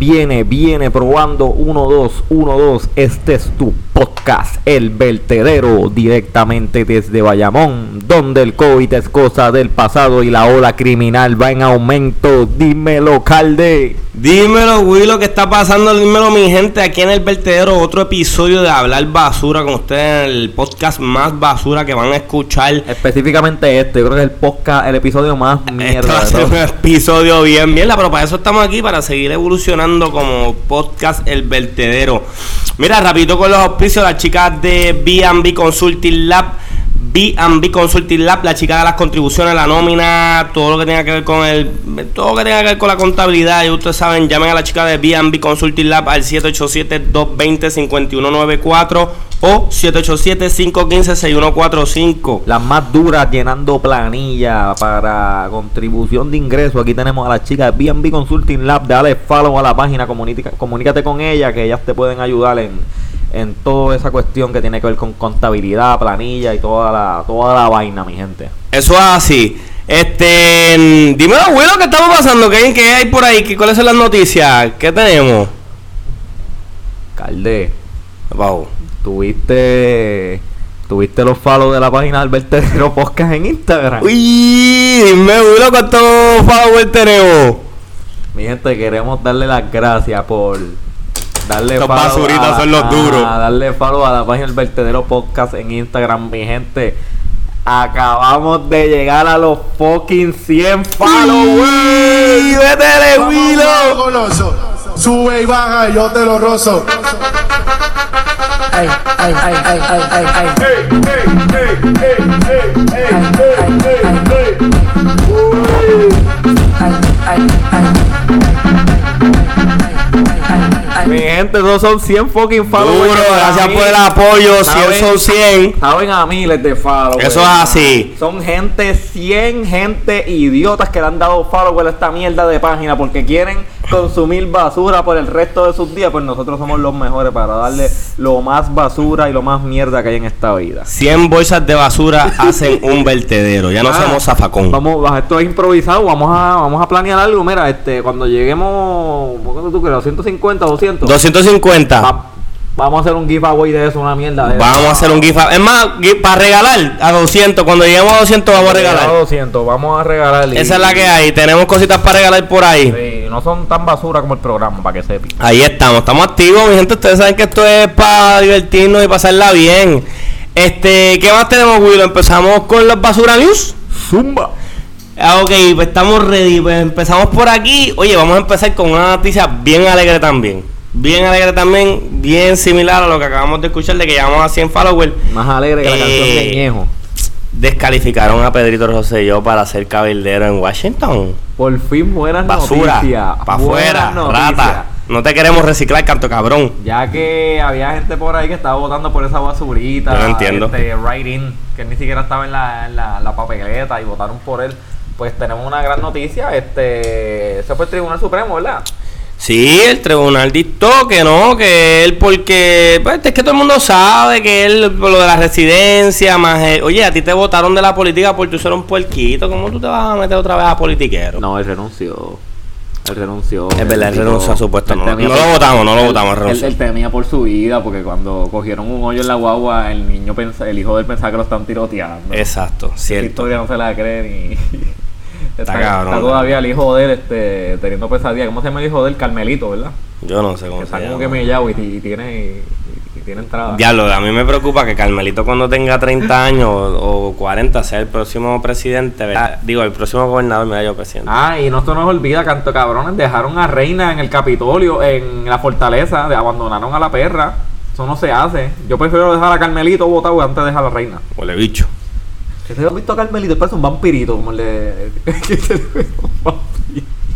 Viene, viene probando 1, 2, 1, 2. Este es tu podcast, El Vertedero, directamente desde Bayamón, donde el COVID es cosa del pasado y la ola criminal va en aumento. Dímelo, Calde. Dímelo, Will, lo que está pasando, dímelo, mi gente, aquí en El Vertedero, otro episodio de Hablar Basura con ustedes, el podcast más basura que van a escuchar. Específicamente este, yo creo que es el podcast, el episodio más mierda. Este va a de ser todos. un episodio bien mierda, pero para eso estamos aquí, para seguir evolucionando como podcast El Vertedero. Mira, rapidito con los auspicios, las chicas de B&B Consulting Lab. B&B Consulting Lab, la chica de las contribuciones, la nómina, todo lo que tenga que ver con el todo lo que tenga que ver con la contabilidad, y ustedes saben, llamen a la chica de B&B Consulting Lab al 787-220-5194 o 787-515-6145. Las más duras llenando planilla para contribución de ingresos. Aquí tenemos a las chicas de B&B Consulting Lab. Dale follow a la página, comunica- comunícate con ellas que ellas te pueden ayudar en, en toda esa cuestión que tiene que ver con contabilidad, planilla y toda la, toda la vaina, mi gente. Eso es así. Este, dímelo, abuelo, ¿qué estamos pasando? ¿Qué, qué hay por ahí? ¿Qué, ¿Cuáles son las noticias? ¿Qué tenemos? Calde, Wow. tuviste, tuviste los follow de la página del Vertedero Podcast en Instagram. Uy, dime, abuelo, ¿cuántos followers tenemos? Mi gente, queremos darle las gracias por darle Estos follow basuritas a la- son los a- duros. darle follow a la página del Vertedero Podcast en Instagram, mi gente. Acabamos de llegar a los fucking 100 followers. ¡Uy, ¡Vétele, Willow! Sube y baja y yo te lo rozo. ay, ay, ay, ay, ay, ay, ay. Ay, ay, ay. Mi gente, esos son 100 fucking followers. Duro, gracias por el apoyo. 100 saben- son 100. Saben a miles de followers. Eso es así. Son gente, 100 gente idiotas que le han dado follow a esta mierda de página porque quieren consumir basura por el resto de sus días. Pues nosotros somos los mejores para darle lo más basura y lo más mierda que hay en esta vida. 100 bolsas de basura hacen un vertedero. Ya no Ah, somos zafacón. Vamos, esto es improvisado. Vamos a, vamos a planear algo. Mira, este, cuando lleguemos, ¿cuánto tú crees? 150, 200. 250. Va- vamos a hacer un giveaway de eso, una mierda de Vamos a hacer un gift. Es más, para regalar a 200. Cuando lleguemos a 200 vamos a regalar. 200, vamos a regalar. Esa es la que hay. Tenemos cositas para regalar por ahí. Sí, no son tan basura como el programa, para que sepan. Ahí estamos, estamos activos, mi gente. Ustedes saben que esto es para divertirnos y pasarla bien. Este, ¿qué más tenemos, Willow? Empezamos con los basura news. Zumba. Ah, ok, pues estamos ready. Pues empezamos por aquí. Oye, vamos a empezar con una noticia bien alegre también. Bien alegre también, bien similar a lo que acabamos de escuchar de que llegamos a 100 followers. Más alegre que la Eh, canción de Ñejo. Descalificaron a Pedrito Rosselló para ser cabildero en Washington. Por fin buenas Basura, noticias. para afuera, rata. No te queremos reciclar, canto cabrón. Ya que había gente por ahí que estaba votando por esa basurita. Yo no entiendo. Este, write-in, que ni siquiera estaba en la, en la, la papeleta y votaron por él. Pues tenemos una gran noticia. Este, se fue el Tribunal Supremo, ¿verdad? Sí, el tribunal dictó que no, que él porque, pues es que todo el mundo sabe que él, por lo de la residencia, más, el- oye, a ti te votaron de la política por tú ser un puerquito, ¿cómo tú te vas a meter otra vez a politiquero? No, él renunció. Él renunció. Es verdad, él renunció a su puesto, no- no lo votamos, no lo él- votamos, Él, él temía por su vida porque cuando cogieron un hoyo en la guagua, el niño pensa, el hijo de él pensaba que lo están tiroteando. Exacto, Esa cierto. historia no se la creen y está, cabrón, está todavía el hijo de él este, teniendo pesadilla. ¿Cómo se llama el hijo de él? Carmelito, ¿verdad? Yo no sé cómo Que se está como que mellado y, y tiene y, y tiene entrada. Diablo, a mí me preocupa que Carmelito cuando tenga 30 años o, o 40 sea el próximo presidente, ¿verdad? Digo, el próximo gobernador, me da yo presidente. Ah, y no se nos olvida, canto cabrones, dejaron a Reina en el Capitolio, en la fortaleza, de abandonaron a la perra. Eso no se hace. Yo prefiero dejar a Carmelito votado antes de dejar a la reina. Huele bicho. ¿Qué te has visto a Carmelito? Parece un vampirito, como se le.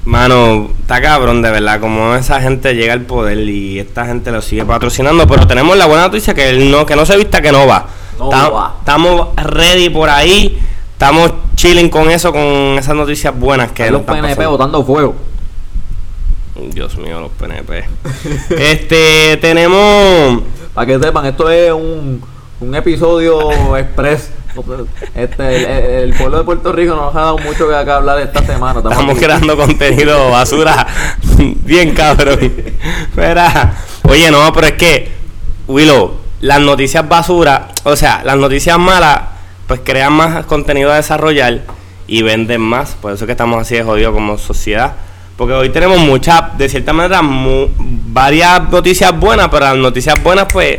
Mano, está cabrón de verdad, como esa gente llega al poder y esta gente lo sigue patrocinando, pero tenemos la buena noticia que él no, que no se vista que no va. No Ta- va. Estamos ready por ahí, estamos chilling con eso, con esas noticias buenas que los PNP pasando. botando fuego. Dios mío, los PNP. este, tenemos Para que sepan, esto es un, un episodio express Este, el, el- pueblo de Puerto Rico nos ha dado mucho que acá hablar esta semana. Estamos creando contenido basura bien cabrón. Espera. Oye, no, pero es que, Willow, las noticias basura, o sea, las noticias malas, pues crean más contenido a desarrollar y venden más. Por eso es que estamos así de jodidos como sociedad. Porque hoy tenemos muchas, de cierta manera, mu- varias noticias buenas, pero las noticias buenas, pues,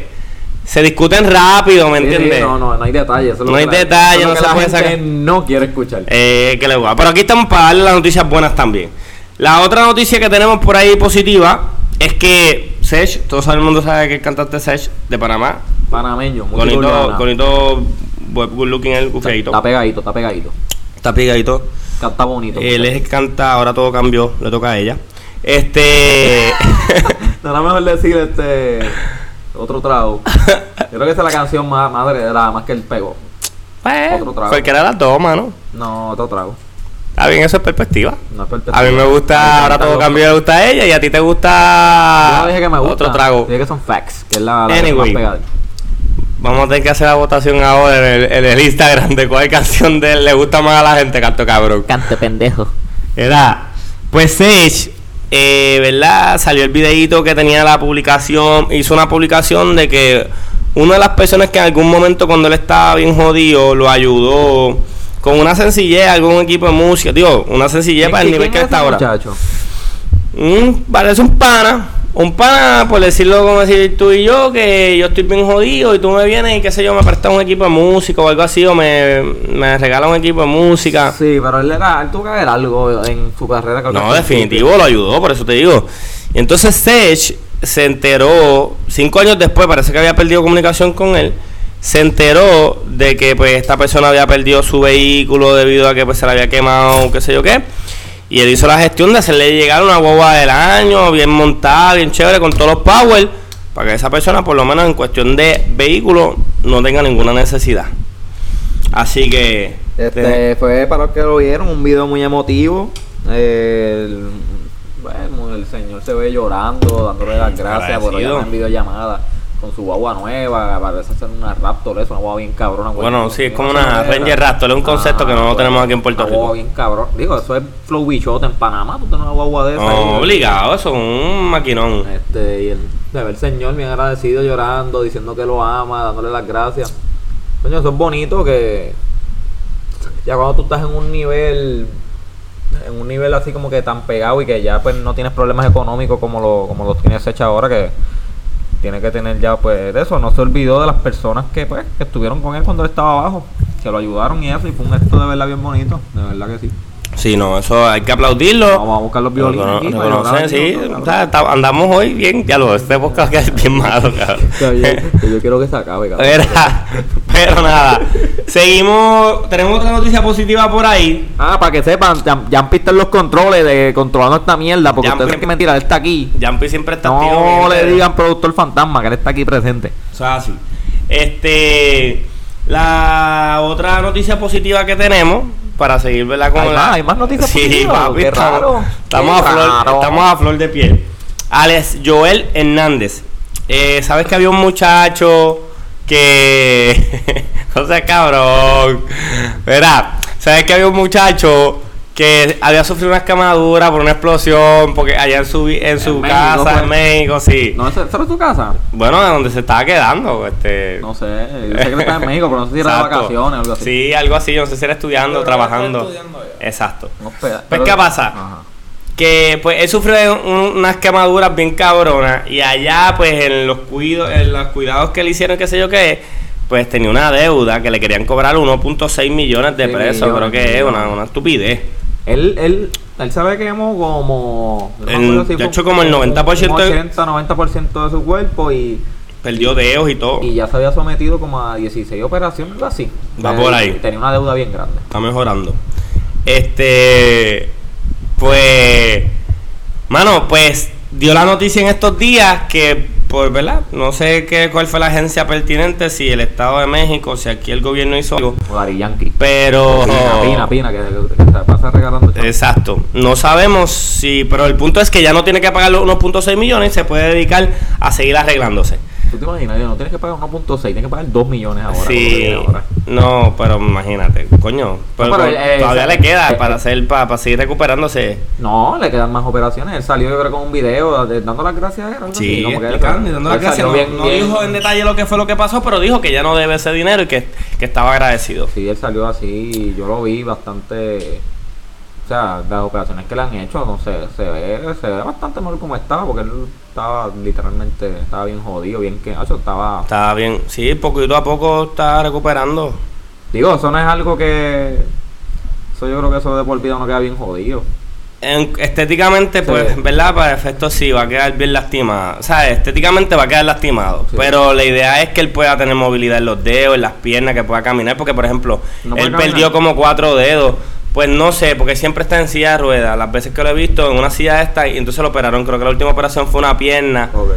se discuten rápido, ¿me Sí, sí, entiendes? no, no, no hay detalles. eso No hay detalles, no que se la puede gente sacar. no quiere escuchar. Eh, que le gusta. Pero aquí estamos para darle las noticias buenas también. La otra noticia que tenemos por ahí positiva es que Sech, todo el mundo sabe que el cantante Sech de Panamá, Panameño, muy bonito, bonito, good looking el feito. está pegadito, está pegadito. Está pegadito. Canta bonito. Él es el canta, ahora todo cambió, le toca a ella. Este. No era mejor decir este otro trago. Yo creo que esa es la canción más madre de la más que él pegó. pues, Otro trago. cualquiera de las dos, mano. No, otro trago. Está bien, eso es perspectiva. No es perspectiva. A mí me gusta, ahora todo cambió, le gusta a ella y a ti te Yo gusta no dije que me gusta. otro trago. Dije que son facts, que es la, la Anyway. más pegada. Vamos a tener que hacer la votación ahora en el, en el Instagram de cuál canción de él le gusta más a la gente, canto cabrón. Cante pendejo. Era, pues Sage, eh, ¿verdad? Salió el videíto que tenía la publicación, hizo una publicación de que una de las personas que en algún momento cuando él estaba bien jodido lo ayudó con una sencillez, algún equipo de música, digo, una sencillez para el nivel que está ahora. muchacho? Mm, parece un pana. Un pana, por decirlo como decir tú y yo, que yo estoy bien jodido y tú me vienes y qué sé yo, me prestas un equipo de música o algo así, o me, me regalas un equipo de música. Sí, pero él, era, él tuvo que ver algo en su carrera. que No, definitivo, lo ayudó, por eso te digo. Y entonces Sech se enteró, cinco años después, parece que había perdido comunicación con él, se enteró de que pues esta persona había perdido su vehículo debido a que pues se le había quemado, qué sé yo qué. Y él hizo la gestión de hacerle llegar una guagua del año, bien montada, bien chévere, con todos los power, para que esa persona, por lo menos en cuestión de vehículo, no tenga ninguna necesidad. Así que... Este fue para los que lo vieron un video muy emotivo. El- bueno, el señor se ve llorando, dándole las gracias por Agradecido. allá en videollamada con su guagua nueva. Parece ser una Raptor, eso, una guagua bien cabrona. Bueno, sí, es como una Ranger Raptor, es un concepto que no tenemos aquí en Puerto una guagua Rico. bien cabrón. Digo, eso es Flow Bichote en Panamá. Tú tienes una guagua de esa. No, obligado, eso es un maquinón. Este, y el, de ver el señor bien agradecido llorando, diciendo que lo ama, dándole las gracias. Coño, eso es bonito que ya cuando tú estás en un nivel, en un nivel así como que tan pegado y que ya pues no tienes problemas económicos como lo, como los tienes hecha ahora que tiene que tener ya pues de eso, no se olvidó de las personas que pues que estuvieron con él cuando él estaba abajo, que lo ayudaron y eso, y fue un gesto de verdad bien bonito, de verdad que sí. Sí, no, eso hay que aplaudirlo. Vamos a buscar los violines Recono- aquí llorar, sí, ¿no? Cabrón. o sea, está- andamos hoy bien, ya lo, este podcast que es bien malo, cabrón. Que yo, quiero que se acabe, cabrón. Era- pero nada, seguimos, tenemos otra noticia positiva por ahí. Ah, para que sepan, ya, ya han visto los controles de controlando esta mierda, porque Jampi- ustedes saben que mentira, él está aquí. Jumpy siempre está No le digan productor fantasma, que él está aquí presente. O sea, así. Este, la otra noticia positiva que tenemos, para seguir, ¿verdad? Con Hay la- más, hay más noticias sí, positivas, papi, qué estamos, raro, estamos qué a flor, raro. estamos a flor de piel. Alex Joel Hernández. Eh, ¿Sabes que había un muchacho que... no sé, cabrón. Verá, ¿sabes que había un muchacho que había sufrido una escamadura por una explosión? Porque allá en su, en su casa, pues. en México, sí. ¿No ¿esa era tu casa? Bueno, de donde se estaba quedando, este... No sé, yo sé que está en México, pero no sé si era de vacaciones o algo así. Sí, algo así, yo no sé si era estudiando o trabajando. Exacto. No, Pues, pero- ¿qué pasa? Ajá. Que pues él sufrió un- unas quemaduras bien cabronas y allá pues en los cuidos, en los cuidados que le hicieron, qué sé yo qué, pues tenía una deuda que le querían cobrar 1.6 millones de pesos, creo que es una, una estupidez. Él, él, él sabe que hemos como... no me El- si de hecho, como el un 90% de- 80, 90% de su cuerpo y... Perdió dedos y todo. Y ya se había sometido como a 16 operaciones, así. Va Eh, por ahí. Tenía una deuda bien grande. Está mejorando. Este, pues, mano, pues dio la noticia en estos días que, por verdad, no sé qué, cuál fue la agencia pertinente, si el Estado de México, si aquí el gobierno hizo algo, O Yankee. pero... Pina, pina, pina, que, que se pasa regalando. Exacto. No sabemos si, pero el punto es que ya no tiene que pagar los 1.6 millones y se puede dedicar a seguir arreglándose. Tú te imaginas, no tienes que pagar 1.6, tienes que pagar 2 millones ahora. Sí, ahora. no, pero imagínate, coño, pero, eh, todavía eh, le queda eh, para hacer para, para seguir recuperándose. No, le quedan más operaciones. Él salió yo creo con un video de- dando las gracias. algo así, Sí, como que explicando dando las él gracias. No, bien- no bien- dijo en detalle lo que fue lo que pasó, pero dijo que ya no debe ese dinero y que, que estaba agradecido. Sí, él salió así, yo lo vi bastante. O sea, las operaciones que le han hecho, no sé, se ve, se ve bastante mal como estaba, porque él estaba literalmente, estaba bien jodido, bien que, eso estaba. Está bien, sí, poquito a poco está recuperando. Digo, eso no es algo que. Eso yo creo que eso de por vida no queda bien jodido. En- estéticamente, pues, Sí. ¿verdad? Para efectos sí, va a quedar bien lastimado. O sea, estéticamente va a quedar lastimado. Sí. Pero la idea es que él pueda tener movilidad en los dedos, en las piernas, que pueda caminar. Porque, por ejemplo, No él caminar. perdió como cuatro dedos. Pues no sé, porque siempre está en silla de ruedas. Las veces que lo he visto en una silla esta, y entonces lo operaron. Creo que la última operación fue una pierna. Ok.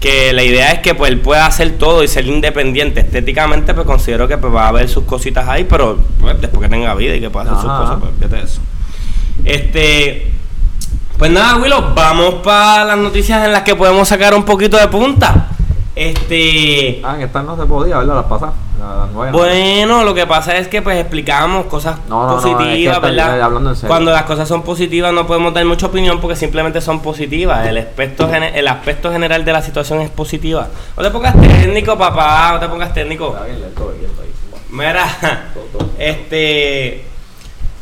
Que la idea es que pues él pueda hacer todo y ser independiente. Estéticamente, pues considero que pues, va a haber sus cositas ahí, pero pues, después que tenga vida y que pueda hacer sus cosas, pues fíjate eso. Este. Pues nada, Willow, vamos para las noticias en las que podemos sacar un poquito de punta. Este. Ah, en esta no se podía, ¿verdad? Las pasadas. ¿no? Bueno, lo que pasa es que pues explicamos cosas No, no, no, es que positivas, está- ¿verdad? hablando en serio. Cuando las cosas son positivas no podemos dar mucha opinión porque simplemente son positivas. El aspecto, el aspecto general de la situación es positiva. No te pongas técnico, papá, no te pongas técnico. Está bien lento, bien lento ahí. Mira, este...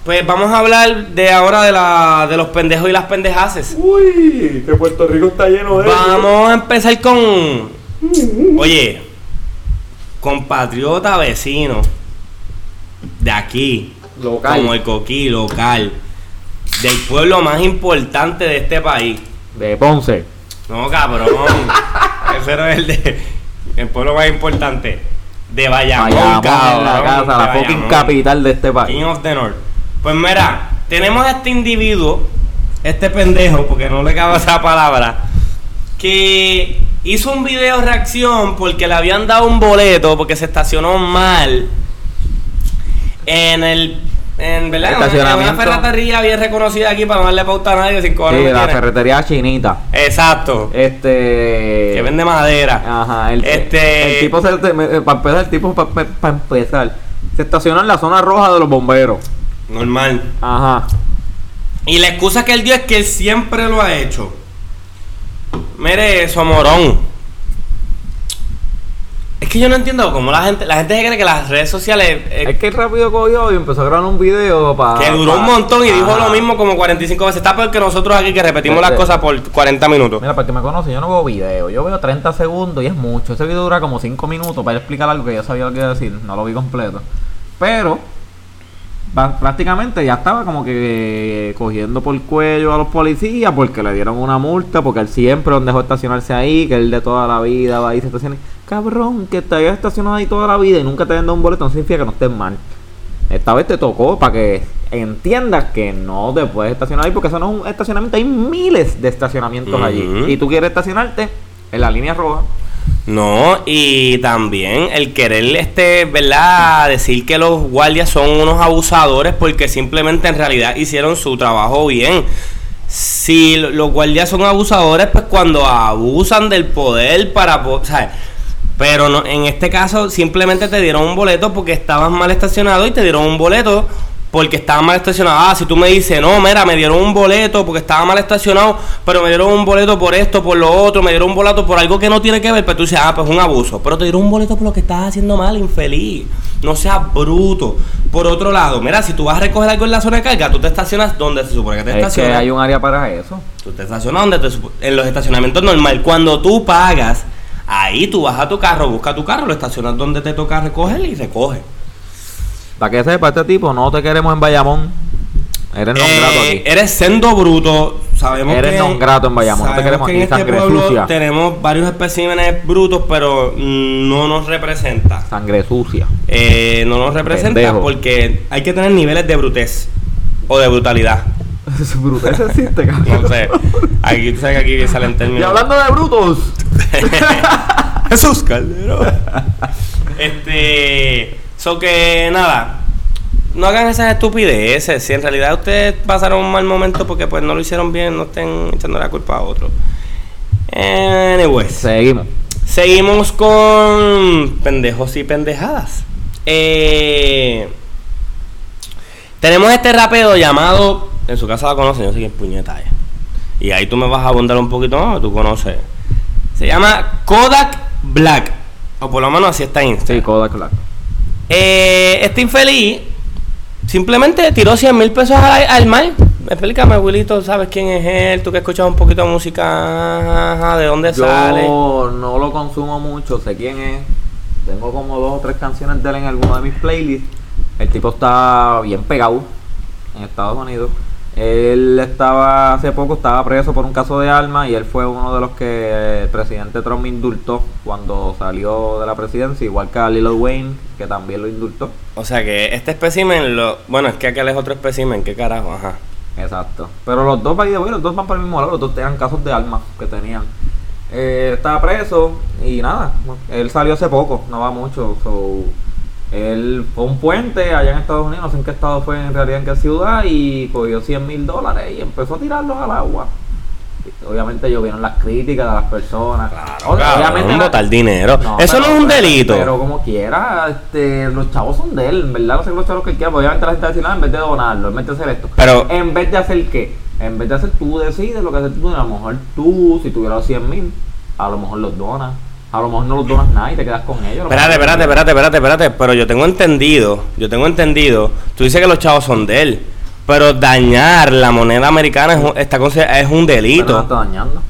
Pues vamos a hablar de ahora de, la, de los pendejos y las pendejaces. Uy, que Puerto Rico está lleno de Vamos a empezar con... Oye, compatriota vecino de aquí, Local. como el Coquí, local, del pueblo más importante de este país. De Ponce. No, cabrón. Ese no es el de... El pueblo más importante. De Bayamón, Bayamón cabrón. en la casa, la de fucking Bayamón. capital de este King país. of the North. Pues mira, tenemos a este individuo, este pendejo, porque no le cabe esa palabra, que hizo un video reacción porque le habían dado un boleto porque se estacionó mal en el en verdad En una- en una Estacionamiento. ferretería bien reconocida aquí para no darle pauta a nadie sin cobrar Sí, la ferretería chinita. Exacto. Este. que vende madera. Ajá, el, Este- el tipo se, para empezar, el tipo para empezar, se estaciona en la zona roja de los bomberos. Normal. Ajá. Y la excusa que él dio es que él siempre lo ha hecho. Mire eso, morón. Es que yo no entiendo cómo la gente, la gente se cree que las redes sociales eh, Es que rápido cogió y empezó a grabar un video para. que duró un montón y dijo lo mismo como 45 veces. Está peor que nosotros aquí que repetimos las cosas por 40 minutos. Mira, para que me conoce, yo no veo video. Yo veo 30 segundos y es mucho. Ese video dura como 5 minutos para explicar algo que yo sabía lo que iba a decir. No lo vi completo. Pero, prácticamente ya estaba como que cogiendo por cuello a los policías porque le dieron una multa. Porque él siempre dejó estacionarse ahí. Que él de toda la vida va y se estaciona. Cabrón, que te hayas estacionado ahí toda la vida y nunca te hayan dado un boleto. No significa que no estés mal. Esta vez te tocó para que entiendas que no te puedes estacionar ahí porque eso no es un estacionamiento. Hay miles de estacionamientos allí. Y tú quieres estacionarte en la línea roja. No, y también el querer, este, ¿verdad? Decir que los guardias son unos abusadores porque simplemente en realidad hicieron su trabajo bien. Si lo- los guardias son abusadores, pues cuando abusan del poder para... po- ¿sabes? Pero no, en este caso simplemente te dieron un boleto porque estabas mal estacionado y te dieron un boleto porque estaba mal estacionado. Ah, si tú me dices, no, mira, me dieron un boleto porque estaba mal estacionado, pero me dieron un boleto por esto, por lo otro, me dieron un boleto por algo que no tiene que ver, pero tú dices, ah, pues un abuso. Pero te dieron un boleto por lo que estás haciendo mal, infeliz. No seas bruto. Por otro lado, mira, si tú vas a recoger algo en la zona de carga, tú te estacionas donde se supone que te Es que estacionas. hay un área para eso. Tú te estacionas donde te en los estacionamientos normal. Cuando tú pagas, ahí tú vas a tu carro, busca tu carro, lo estacionas donde te toca recoger y recoge. Para que sepa, este tipo no te queremos en Bayamón. Eres non Eh, grato aquí. Eres sendo bruto. Sabemos Eres que, non grato en Bayamón, no te queremos que en aquí, este sangre pueblo sucia. tenemos varios especímenes brutos, pero no nos representa. Sangre sucia. Eh, no nos representa Pendejo. porque hay que tener niveles de brutez o de brutalidad. Es bruto. Ese existe, cabrón. No sé. Aquí, tú sabes que aquí salen Y términos. hablando de brutos. Jesús Calderón. este. So que nada. No hagan esas estupideces. Si en realidad ustedes pasaron un mal momento porque pues no lo hicieron bien, no estén echando la culpa a otro. Anyways. Seguimos. Seguimos con pendejos y pendejadas. Eh, tenemos este rapero llamado, en su casa la conocen, yo sé que es puñeta. Y ahí tú me vas a abundar un poquito más, tú conoces. Se llama Kodak Black. O por lo menos así está en Instagram. Sí, Kodak Black. Eh, este infeliz simplemente tiró 100 mil pesos al, al mar. Explícame, Wilito, ¿sabes quién es él? Tú que escuchas un poquito de música, ¿de dónde Yo sale? no lo consumo mucho, sé quién es. Tengo como dos o tres canciones de él en alguno de mis playlists. El tipo está bien pegado en Estados Unidos. Él estaba, hace poco estaba preso por un caso de armas y él fue uno de los que el presidente Trump indultó cuando salió de la presidencia, igual que a Lil Wayne, que también lo indultó. O sea que este espécimen, lo, bueno, es que aquel es otro espécimen, ¿qué carajo? Ajá. Exacto. Pero los dos, los dos van para el mismo lado, los dos eran casos de armas que tenían. Eh, estaba preso y nada, él salió hace poco, no va mucho. So, él fue un puente allá en Estados Unidos, no sé en qué estado fue en realidad, en qué ciudad, y cogió 100 mil dólares y empezó a tirarlos al agua. Obviamente llovieron las críticas de las personas. O- Cabrón, la- botar dinero. Eso pero- no es un delito. Pero como quiera, este, los chavos son de él, en verdad no sé los chavos que él quiera, obviamente la gente decir, "Ah, en vez de donarlo, en vez de hacer esto. Pero- en vez de hacer qué? En vez de hacer tú decides lo que haces tú, a lo mejor tú, si tuvieras los 100 mil, a lo mejor los donas. A lo mejor no los donas nada y te quedas con ellos. Espérate, espérate, espérate, espérate, espérate. Pero yo tengo entendido, yo tengo entendido. Tú dices que los chavos son de él. Pero dañar la moneda americana es un, está es un Pero no delito. la estás dañando.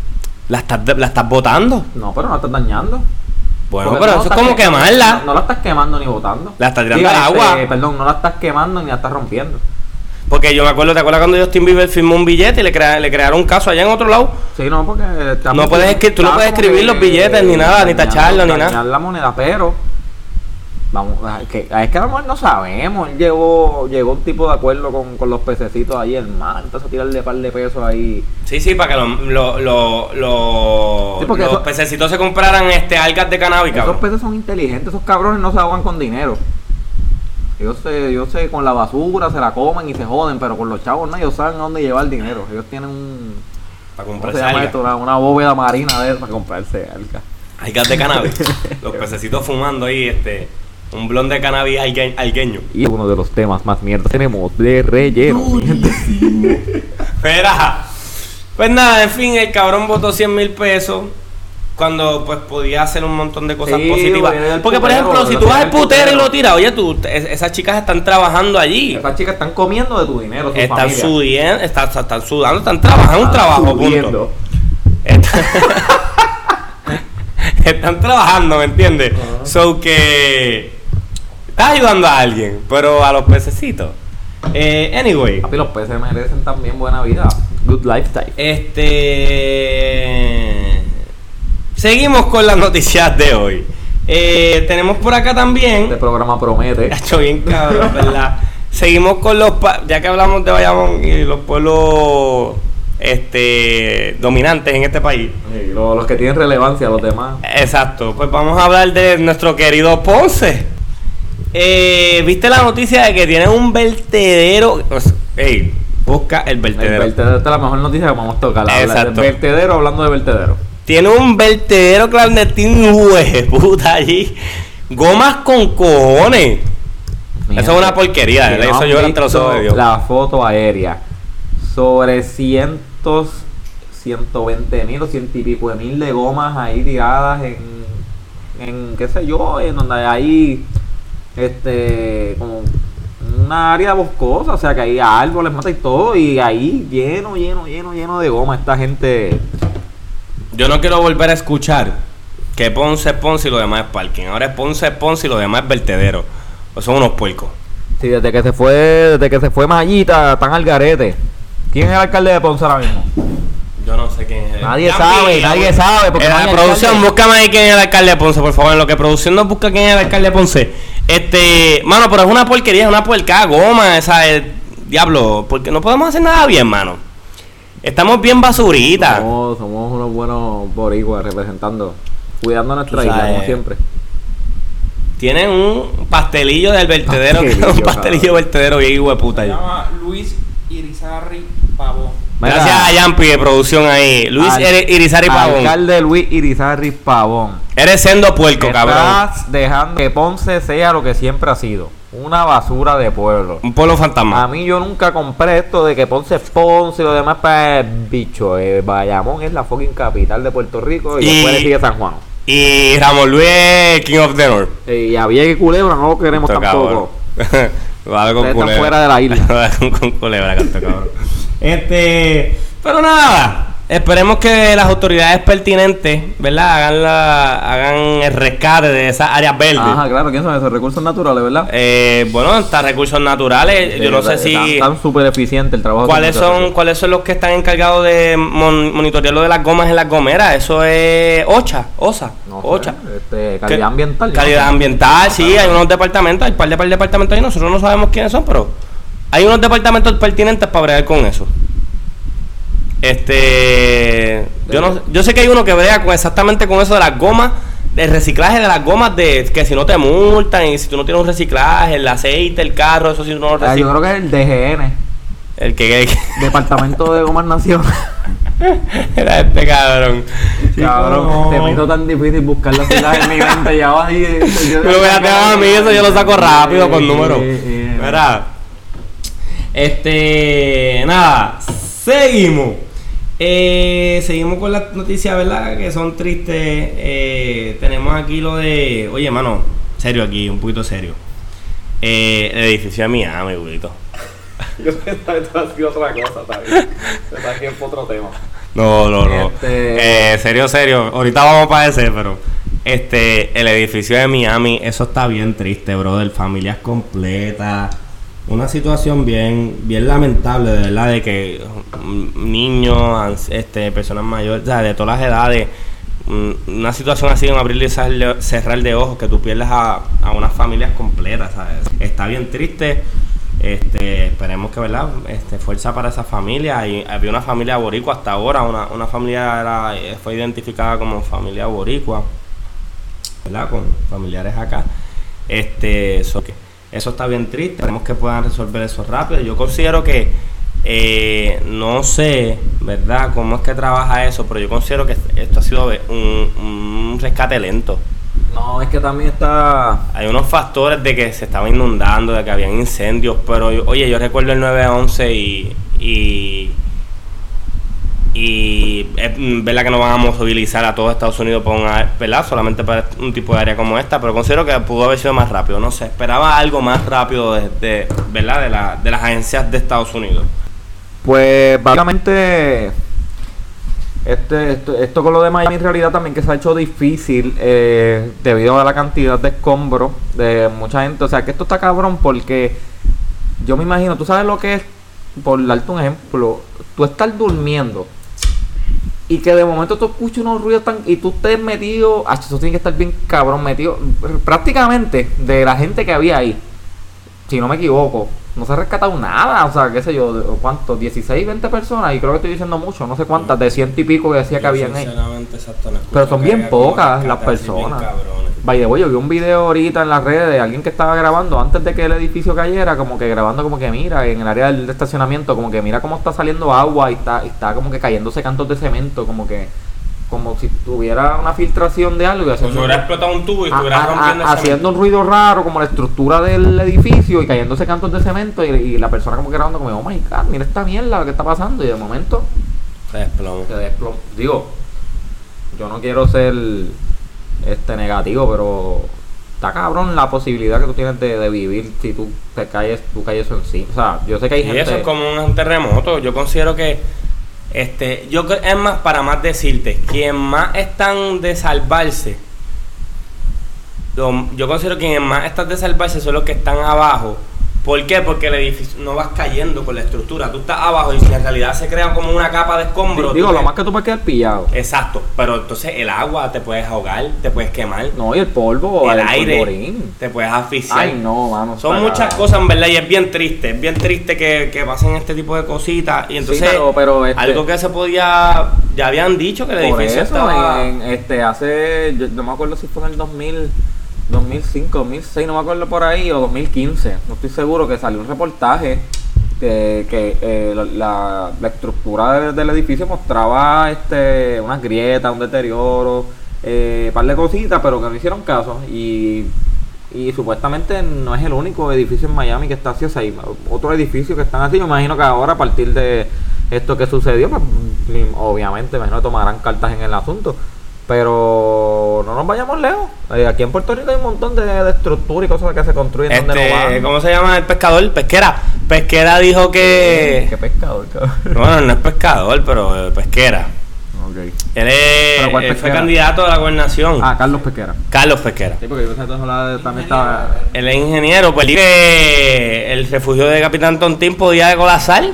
La estás, la estás botando. No, pero no la estás dañando. Bueno, Porque pero no eso es como que- quemarla. No, no la estás quemando ni botando. La estás tirando Digo, al este, agua. Perdón, no la estás quemando ni la estás rompiendo. Porque yo me acuerdo, ¿te acuerdas cuando Justin Bieber firmó un billete y le, crea- le crearon un caso allá en otro lado? Sí, no, porque... No puedes escri- tú no puedes escribir los billetes ni nada, ni tacharlo, ni nada. la moneda, pero... Vamos, es que, es que a lo mejor no sabemos. Él llegó, llegó un tipo de acuerdo con, con los pececitos ahí, el mar, entonces tirarle par de pesos ahí. Sí, sí, para que los lo, lo, lo- Sí, porque los eso- pececitos se compraran este algas de cannabis, Esos cabrón. peces son inteligentes, esos cabrones no se ahogan con dinero. Ellos se, yo sé, con la basura se la comen y se joden, pero con los chavos no, ellos saben a dónde llevar el dinero. Ellos tienen un... Para ¿Cómo comprarse se llama algas. esto? Una, una bóveda marina de para comprarse algas. Algas de cannabis. los pececitos fumando ahí, este. Un blond de cannabis algue- algueño. Y uno de los temas más mierda tenemos de relleno. Espera. Pues nada, en fin, el cabrón votó 100 mil pesos. Cuando pues podía hacer un montón de cosas Sí, positivas. Porque por ejemplo, si tú vas al putero y lo tiras, oye, tú, es- esas chicas están trabajando allí. Esas chicas están comiendo de tu dinero, Están subiendo, están, están sudando, están trabajando un Están trabajo, punto. subiendo. Están, están trabajando, ¿me entiendes? So que estás ayudando a alguien, pero a los pececitos. Eh, anyway, Papi, los peces merecen también buena vida. Good lifestyle. este seguimos con las noticias de hoy. Eh, tenemos por acá también. Este programa promete. Cacho, bien cabrón, ¿verdad? Seguimos con los ya que hablamos de Bayamón y los pueblos este dominantes en este país. Sí, los que tienen relevancia, los demás. Exacto, pues vamos a hablar de nuestro querido Ponce. Eh, ¿Viste la noticia de que tienen un vertedero? Ey, busca el El vertedero. vertedero, esta es la mejor noticia que vamos a tocar. Del Exacto. vertedero hablando de vertedero. Tiene un vertedero clandestino, puta allí. Gomas con cojones. Mi Eso es una porquería, ¿verdad? Eso llora entre los ojos de Dios. La foto aérea. Sobre cientos, 120 mil o ciento y pico de mil de gomas ahí tiradas en, en qué sé yo, en donde hay este como una área boscosa, o sea que hay árboles, mata y todo, y ahí lleno, lleno, lleno, lleno de goma. Esta gente Yo no quiero volver a escuchar que Ponce es Ponce y lo demás es parking. Ahora es Ponce es Ponce y lo demás es vertedero. Pues son unos puercos. Sí, desde que se fue, desde que se fue Mayita, están al garete. ¿Quién es el alcalde de Ponce ahora mismo? Yo no sé quién es. Nadie sabe, nadie sabe, porque la producción, alcalde. búscame ahí quién es el alcalde de Ponce, por favor. En lo que producción nos busca quién es el alcalde de Ponce. Este, mano, pero es una porquería, es una puerca, goma, esa es, diablo, porque no podemos hacer nada bien, mano. Estamos bien basuritas. Somos, somos unos buenos boricuas representando, cuidando nuestra isla, como siempre. Tienen un pastelillo del vertedero, Pastelillo, un pastelillo cabrón. vertedero bien hijo de puta. Se llama Luis Irizarry. Irizarry Pavón. Mira. Gracias a Yampi de producción ahí. Luis Al- Iri- Irizarry Pavón. Alcalde Luis Irizarry Pavón. Eres sendo puerco, cabrón. Estás dejando que Ponce sea lo que siempre ha sido. Una basura de pueblo. Un pueblo A fantasma. mí yo nunca compré esto de que Ponce es Ponce y lo demás para bicho. Eh, Bayamón es la fucking capital de Puerto Rico y, Y- después le sigue San Juan. Y Ramón Luis King of the North. Y a Vieques y Culebra no lo queremos Esto, tampoco. Vale con están culebra. fuera de la isla. Vale con, con culebra, canto, cabrón. Este, pero nada. Esperemos que las autoridades pertinentes, ¿verdad? Hagan la, hagan el rescate de esas áreas verdes. Ajá, claro, ¿quién son esos recursos naturales, verdad? Eh, bueno, están recursos naturales. Yo no sé si. Están súper eficiente el trabajo. ¿Cuáles son, ¿Cuáles son los que están encargados de mon- monitorear lo de las gomas en las gomeras? Eso es OCHA, OSA, No sé, OCHA. este, calidad ambiental. Calidad no sé. ambiental, sí, hay unos departamentos, hay un par de, par de departamentos ahí, nosotros no sabemos quiénes son, pero hay unos departamentos pertinentes para bregar con eso. Este, yo no, yo sé que hay uno que brega con exactamente con eso de las gomas, del reciclaje de las gomas, de que si no te multan y si tú no tienes un reciclaje, el aceite, el carro, eso si tú no lo Ah, yo reciclas. creo que es el DGN, El que, que- Departamento de Gomas Nación. era este cabrón. Cabrón, te me hizo tan difícil buscar las siglas en mi mente. Ya va ahí. Pero me a mí, eso yo lo saco rápido con números. Sí, sí, sí. Mira. Este. Nada. Seguimos. Eh, seguimos con las noticias, ¿verdad? Que son tristes. Eh, tenemos aquí lo de. Oye, mano. Serio aquí, un poquito serio. Eh, el edificio de Miami, güeyito. Yo pensaba que esto ha sido otra cosa, ¿sabes? Está aquí en otro tema. No, no, no. Este- Eh, serio, serio. Ahorita vamos para ese, pero. Este, el edificio de Miami, eso está bien triste, brother. Familias completas. Una situación bien, bien lamentable, de verdad, de que mm, niños, este, personas mayores, o de todas las edades, mm, una situación así, un abrir y cerrar- de ojos, que tú pierdas a, a unas familias completas, ¿sabes? Está bien triste. Este, esperemos que, ¿verdad? Este, fuerza para esa familia. Y había una familia boricua hasta ahora, una, una familia era- eh, fue identificada como familia boricua, ¿verdad? Con familiares acá. Este, que- eso está bien triste. Esperemos que puedan resolver eso rápido. Yo considero que, eh, no sé, ¿verdad? Cómo es que trabaja eso, pero yo considero que esto ha sido un, un rescate lento. No, es que también está. Hay unos factores de que se estaba inundando, de que habían incendios, pero oye, yo recuerdo el 911 y. y y es mm, verdad que no van a movilizar a todo Estados Unidos por una, solamente para un tipo de área como esta, pero considero que pudo haber sido más rápido. No sé, esperaba algo más rápido de, de- ¿verdad? De, la, de las agencias de Estados Unidos. Pues básicamente este, esto, esto con lo de Miami en realidad también que se ha hecho difícil eh, debido a la cantidad de escombros de mucha gente. O sea que esto está cabrón porque yo me imagino, tú sabes lo que es, por darte un ejemplo, tú estás durmiendo y que de momento tú escuchas unos ruidos tan y tú estés metido, ah, eso tiene que estar bien cabrón metido, prácticamente de la gente que había ahí, si no me equivoco, no se ha rescatado nada, o sea, qué sé yo, ¿cuántos? 16, 20 personas, y creo que estoy diciendo mucho, no sé cuántas, de ciento y pico que decía que habían ahí. Pero son bien pocas las personas. By the way, yo vi un video ahorita en las redes de alguien que estaba grabando antes de que el edificio cayera, como que grabando como que mira, en el área del estacionamiento, como que mira cómo está saliendo agua y está, y está como que cayéndose cantos de cemento, como que como si tuviera una filtración de algo y Como si hubiera explotado un tubo y estuviera a- rompiendo haciendo un ruido raro como la estructura del edificio y cayéndose cantos de cemento y, y la persona como que grabando como, oh my god, mira esta mierda, ¿qué está pasando? Y de momento Se desplomó. se desplom- Digo, yo no quiero ser este negativo, pero está cabrón la posibilidad que tú tienes de, de vivir si tú te caes, tú caes eso encima. O sea, yo sé que hay Y gente. eso es como un terremoto. Yo considero que, este, yo cre- es más para más decirte, quien más están de salvarse, yo considero que quien más están de salvarse son los que están abajo. ¿Por qué? Porque el edificio no vas cayendo con la estructura. Tú estás abajo y si en realidad se crea como una capa de escombros. Digo, lo más que tú puedes quedar pillado. Exacto, pero entonces el agua te puedes ahogar, te puedes quemar, No, y el polvo, el el, aire polvorín. te puedes asfixiar. Ay, no, mano. Son muchas cosas, en verdad, y es bien triste. Es bien triste que, que pasen este tipo de cositas. Y entonces, pero- pero, este- algo que se podía. Ya habían dicho que el Por edificio eso, estaba. en, este, hace, yo no me acuerdo si fue en el 2000, 2005, 2006, no me acuerdo por ahí, o 2015, no estoy seguro, que salió un reportaje que eh, la, estructura del, edificio mostraba este unas grietas, un deterioro, eh, par de cositas, pero que no hicieron caso. Y, y supuestamente no es el único edificio en Miami que está así. O sea, hay otros edificios que están así. Yo imagino que ahora, a partir de esto que sucedió, pues mm, obviamente, me imagino que tomarán cartas en el asunto. Pero no nos vayamos lejos. Eh, aquí en Puerto Rico hay un montón de, de estructuras y cosas que se construyen donde no Este, van. ¿Cómo se llama el pescador? Pesquera. Pesquera dijo que. Qué pescado, cabrón. Bueno, no es pescador, pero eh, pesquera. Ok. Él, es, ¿Pero cuál él fue candidato a la gobernación. Ah, Carlos Pesquera. Carlos Pesquera. Sí, porque yo pensé que de- también estaba. Él es ingeniero, pues que el refugio de Capitán Tontín podía colapsar.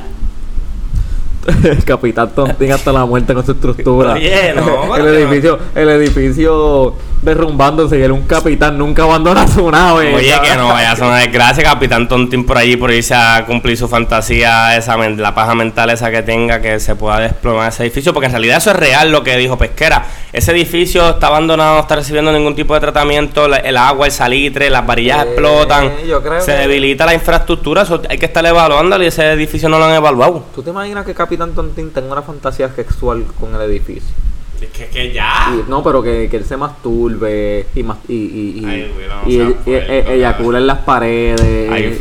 Capitán Tontín hasta la muerte con su estructura. Oye, no, el edificio, el edificio derrumbándose y él un capitán nunca abandona su nave. Oye, que no vaya a ser una desgracia, Capitán Tontín por allí, por irse a cumplir su fantasía, esa la paja mental esa que tenga, que se pueda desplomar ese edificio, porque en realidad eso es real lo que dijo Pesquera. Ese edificio está abandonado, no está recibiendo ningún tipo de tratamiento, el agua, el salitre, las varillas Eh, explotan, yo creo se que- debilita la infraestructura, eso hay que estar evaluándolo y ese edificio no lo han evaluado. ¿Tú te imaginas que Capitán Tontín tenga una fantasía sexual con el edificio? Es que, que ya. Y- no, pero que, que él se masturbe y, mas- y, y, y, Ay, güey, no y e- e- eyacula en las paredes. Ay,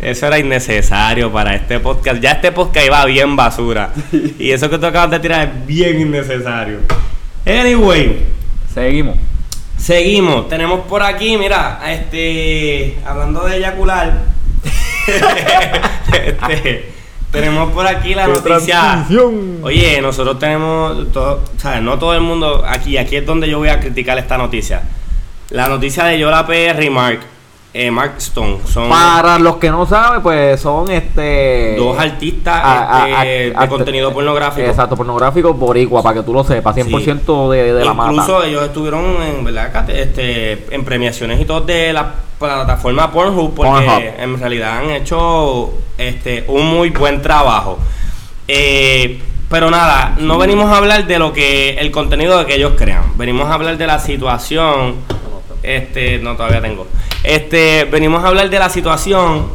Eso era innecesario para este podcast. Ya este podcast iba bien basura. Y eso que tú acabas de tirar es bien innecesario. Anyway, Seguimos. seguimos. Tenemos por aquí, mira, este. Hablando de eyacular. este, tenemos por aquí la ¡Qué noticia. Oye, nosotros tenemos. Todo, ¿sabes? No todo el mundo. Aquí, aquí es donde yo voy a criticar esta noticia. La noticia de Yola PR y Mark. Eh, Mark Stone. Son. Para los que no saben, pues son este. Dos artistas a- a- este, a- de contenido pornográfico. Exacto, pornográfico boricua, para que tú lo sepas, 100% de, de la mata. Incluso ellos estuvieron en, ¿verdad? Este, en premiaciones y todo de la plataforma Pornhub porque Pornhub. en realidad han hecho este, un muy buen trabajo. Eh, pero nada, no venimos a hablar de lo que el contenido que ellos crean. Venimos a hablar de la situación. Este, no todavía tengo. Este, venimos a hablar de la situación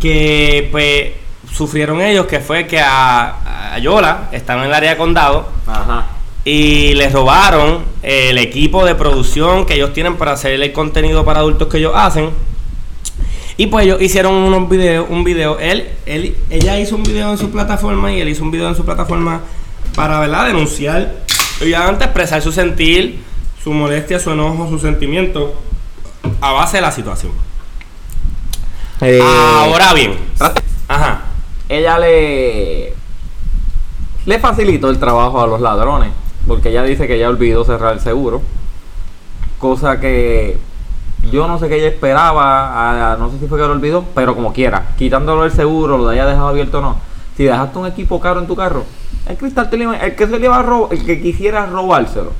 que pues sufrieron ellos, que fue que a, a Yola, estaban en el área de condado, Ajá. y les robaron el equipo de producción que ellos tienen para hacer el contenido para adultos que ellos hacen. Y pues ellos hicieron unos videos, un video, él, él, ella hizo un video en su plataforma y él hizo un video en su plataforma para, ¿verdad? Denunciar, obviamente expresar su sentir, su molestia, su enojo, su sentimiento a base de la situación. Eh, Ahora bien, ajá, ella le le facilitó el trabajo a los ladrones porque ella dice que ella olvidó cerrar el seguro cosa que yo no sé qué ella esperaba a- no sé si fue que lo olvidó pero como quiera quitándolo del seguro lo de haya dejado abierto o no si dejaste un equipo caro en tu carro el cristal te el que se le iba a robar el que quisiera robárselo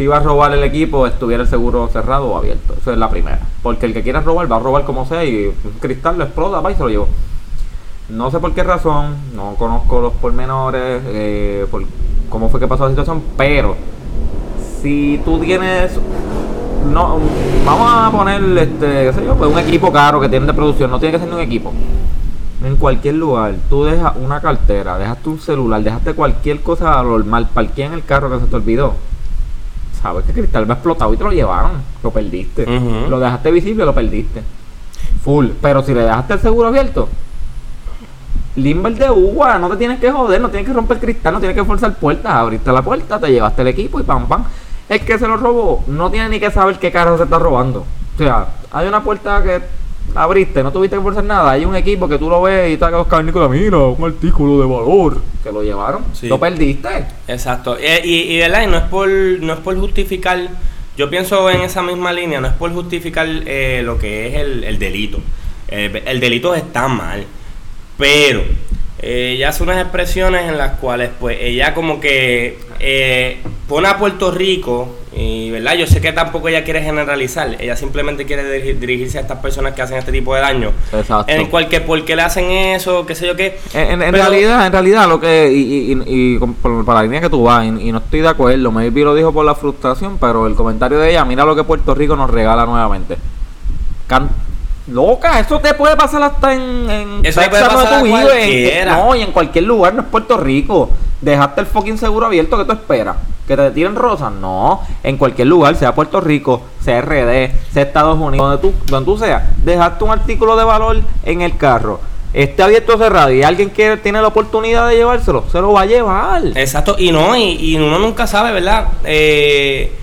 si iba a robar el equipo estuviera el seguro cerrado o abierto eso es la primera porque el que quiera robar va a robar como sea y un cristal lo explota va y se lo llevó no sé por qué razón, no conozco los pormenores, eh, por cómo fue que pasó la situación, pero si tú tienes, no, vamos a poner, este, qué sé yo, pues un equipo caro que tienen de producción, no tiene que ser ni un equipo. En cualquier lugar, tú dejas una cartera, dejaste un celular, dejaste cualquier cosa normal, parqué en el carro que se te olvidó. Sabes que cristal va explotado y te lo llevaron, lo perdiste. Lo dejaste visible, lo perdiste. Full. Pero si le dejaste el seguro abierto, Limber de uva, no te tienes que joder, no tienes que romper cristal, no tienes que forzar puertas, abriste la puerta, te llevaste el equipo y pam pam. El que se lo robó no tiene ni que saber qué carro se está robando. O sea, hay una puerta que abriste, no tuviste que forzar nada, hay un equipo que tú lo ves y está los cavernícolas, mira, un artículo de valor. Se lo llevaron, Sí. lo perdiste. Exacto. Y, y, y, ¿verdad? Y no es por no es por justificar, yo pienso en esa misma línea, no es por justificar eh, lo que es el, el delito. Eh, el delito está mal, pero eh, ella hace unas expresiones en las cuales pues ella como que eh, pone a Puerto Rico y verdad yo sé que tampoco ella quiere generalizar ella simplemente quiere dirigi- dirigirse a estas personas que hacen este tipo de daño Exacto. en el cual que por qué le hacen eso qué sé yo qué En, realidad, en realidad, lo que. Y, y, y- por, por la línea que tú vas, y, y no estoy de acuerdo, maybe lo dijo por la frustración, pero el comentario de ella, mira lo que Puerto Rico nos regala nuevamente. Can- Loca, eso te puede pasar hasta en, en Eso puede pasar donde tú vives, no, y en cualquier lugar, no es Puerto Rico. Dejaste el fucking seguro abierto que tú esperas. Que te tiren rosas. No, en cualquier lugar, sea Puerto Rico, sea RD, sea Estados Unidos, donde tú, donde tú seas, dejaste un artículo de valor en el carro. Esté abierto o cerrado y alguien que tiene la oportunidad de llevárselo, se lo va a llevar. Exacto, y no, y, y uno nunca sabe, ¿verdad? Eh,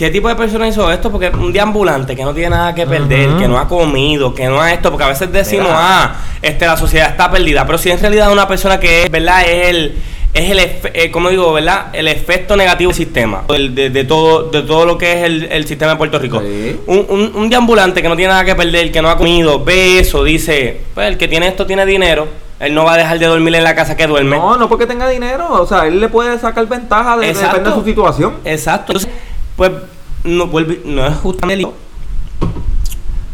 ¿Qué tipo de persona hizo esto? Porque un deambulante que no tiene nada que perder, que no ha comido, que no ha esto, porque a veces decimos, Mira. ah, este, la sociedad está perdida, pero si en realidad es una persona que es, ¿verdad? Es el, es el, eh, como digo, ¿verdad? El efecto negativo del sistema, el de, de todo, de todo lo que es el, el sistema de Puerto Rico. Sí. Un, un, un deambulante que no tiene nada que perder, que no ha comido, ve eso, dice, pues el que tiene esto tiene dinero, él no va a dejar de dormir en la casa que duerme. No, no porque tenga dinero, o sea, él le puede sacar ventaja de, depende de su situación. Exacto. Entonces, pues no, vuelve- no es justamente el.